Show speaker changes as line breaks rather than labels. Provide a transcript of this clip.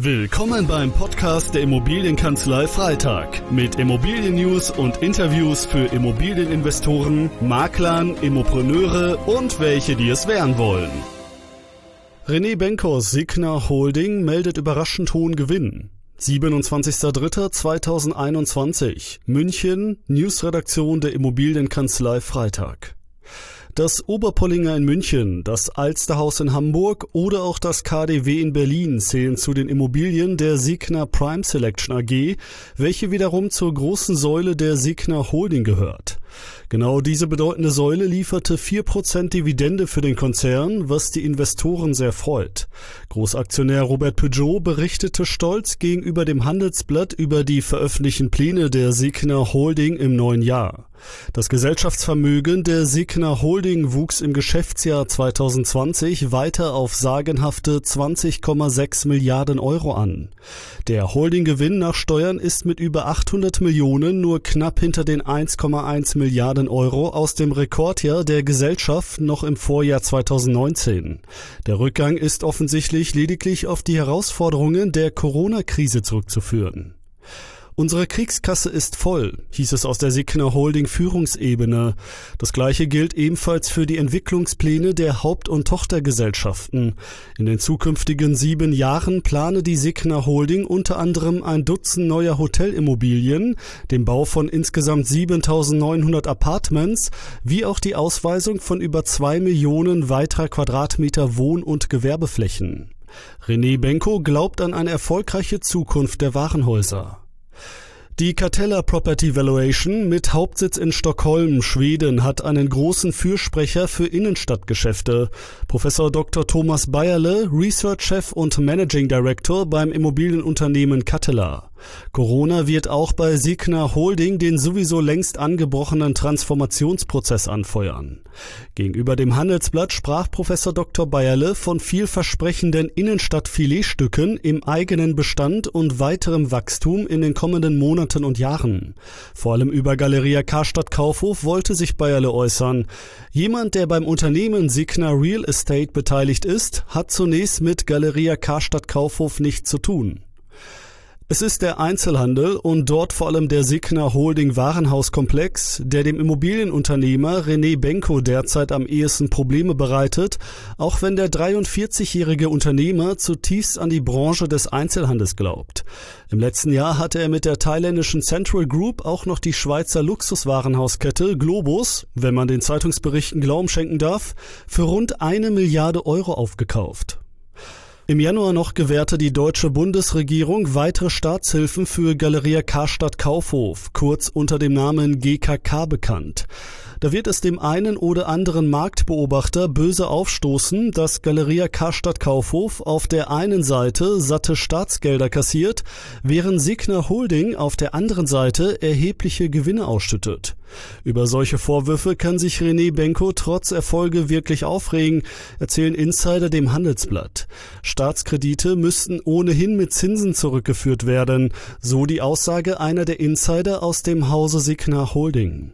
Willkommen beim Podcast der Immobilienkanzlei Freitag mit Immobilien-News und Interviews für Immobilieninvestoren, Maklern, Immopreneure und welche, die es werden wollen. René Benkers Signa Holding meldet überraschend hohen Gewinn. 27.03.2021 München Newsredaktion der Immobilienkanzlei Freitag. Das Oberpollinger in München, das Alsterhaus in Hamburg oder auch das KDW in Berlin zählen zu den Immobilien der Signa Prime Selection AG, welche wiederum zur großen Säule der Signa Holding gehört. Genau diese bedeutende Säule lieferte 4% Dividende für den Konzern, was die Investoren sehr freut. Großaktionär Robert Peugeot berichtete stolz gegenüber dem Handelsblatt über die veröffentlichten Pläne der Signa Holding im neuen Jahr. Das Gesellschaftsvermögen der Signa Holding wuchs im Geschäftsjahr 2020 weiter auf sagenhafte 20,6 Milliarden Euro an. Der Holdinggewinn nach Steuern ist mit über 800 Millionen nur knapp hinter den 1,1 Milliarden Euro aus dem Rekordjahr der Gesellschaft noch im Vorjahr 2019. Der Rückgang ist offensichtlich lediglich auf die Herausforderungen der Corona-Krise zurückzuführen. Unsere Kriegskasse ist voll, hieß es aus der Signer Holding Führungsebene. Das gleiche gilt ebenfalls für die Entwicklungspläne der Haupt- und Tochtergesellschaften. In den zukünftigen sieben Jahren plane die Signer Holding unter anderem ein Dutzend neuer Hotelimmobilien, den Bau von insgesamt 7900 Apartments, wie auch die Ausweisung von über zwei Millionen weiterer Quadratmeter Wohn- und Gewerbeflächen. René Benko glaubt an eine erfolgreiche Zukunft der Warenhäuser. Die Catella Property Valuation mit Hauptsitz in Stockholm, Schweden, hat einen großen Fürsprecher für Innenstadtgeschäfte. Professor Dr. Thomas Bayerle, Research Chef und Managing Director beim Immobilienunternehmen Catella. Corona wird auch bei Signa Holding den sowieso längst angebrochenen Transformationsprozess anfeuern. Gegenüber dem Handelsblatt sprach Professor Dr. Bayerle von vielversprechenden Innenstadtfiletstücken im eigenen Bestand und weiterem Wachstum in den kommenden Monaten und Jahren. Vor allem über Galeria Karstadt Kaufhof wollte sich Bayerle äußern. Jemand, der beim Unternehmen Signa Real Estate beteiligt ist, hat zunächst mit Galeria Karstadt Kaufhof nichts zu tun. Es ist der Einzelhandel und dort vor allem der Signa Holding Warenhauskomplex, der dem Immobilienunternehmer René Benko derzeit am ehesten Probleme bereitet, auch wenn der 43-jährige Unternehmer zutiefst an die Branche des Einzelhandels glaubt. Im letzten Jahr hatte er mit der thailändischen Central Group auch noch die Schweizer Luxuswarenhauskette Globus, wenn man den Zeitungsberichten Glauben schenken darf, für rund eine Milliarde Euro aufgekauft. Im Januar noch gewährte die deutsche Bundesregierung weitere Staatshilfen für Galeria Karstadt Kaufhof, kurz unter dem Namen GKK bekannt. Da wird es dem einen oder anderen Marktbeobachter böse aufstoßen, dass Galeria Karstadt Kaufhof auf der einen Seite satte Staatsgelder kassiert, während Signa Holding auf der anderen Seite erhebliche Gewinne ausschüttet. Über solche Vorwürfe kann sich René Benko trotz Erfolge wirklich aufregen, erzählen Insider dem Handelsblatt. Staatskredite müssten ohnehin mit Zinsen zurückgeführt werden, so die Aussage einer der Insider aus dem Hause Signa Holding.